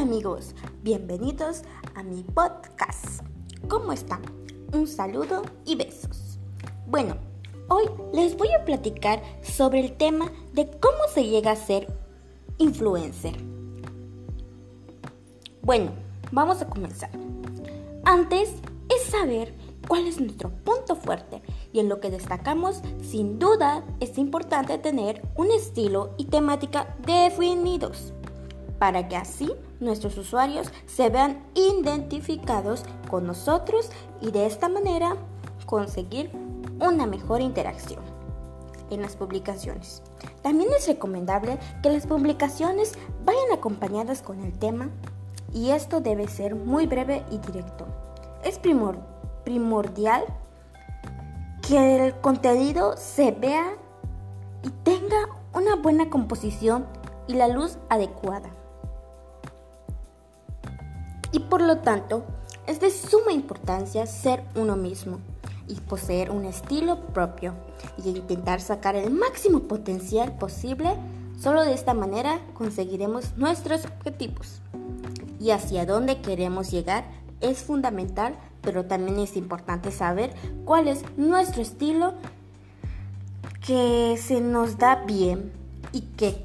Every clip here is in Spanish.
amigos, bienvenidos a mi podcast. ¿Cómo están? Un saludo y besos. Bueno, hoy les voy a platicar sobre el tema de cómo se llega a ser influencer. Bueno, vamos a comenzar. Antes es saber cuál es nuestro punto fuerte y en lo que destacamos, sin duda es importante tener un estilo y temática definidos para que así nuestros usuarios se vean identificados con nosotros y de esta manera conseguir una mejor interacción en las publicaciones. También es recomendable que las publicaciones vayan acompañadas con el tema y esto debe ser muy breve y directo. Es primordial que el contenido se vea y tenga una buena composición y la luz adecuada y por lo tanto es de suma importancia ser uno mismo y poseer un estilo propio y intentar sacar el máximo potencial posible. Solo de esta manera conseguiremos nuestros objetivos. Y hacia dónde queremos llegar es fundamental, pero también es importante saber cuál es nuestro estilo que se nos da bien y que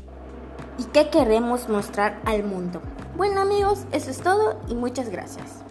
y qué queremos mostrar al mundo. Bueno amigos, eso es todo y muchas gracias.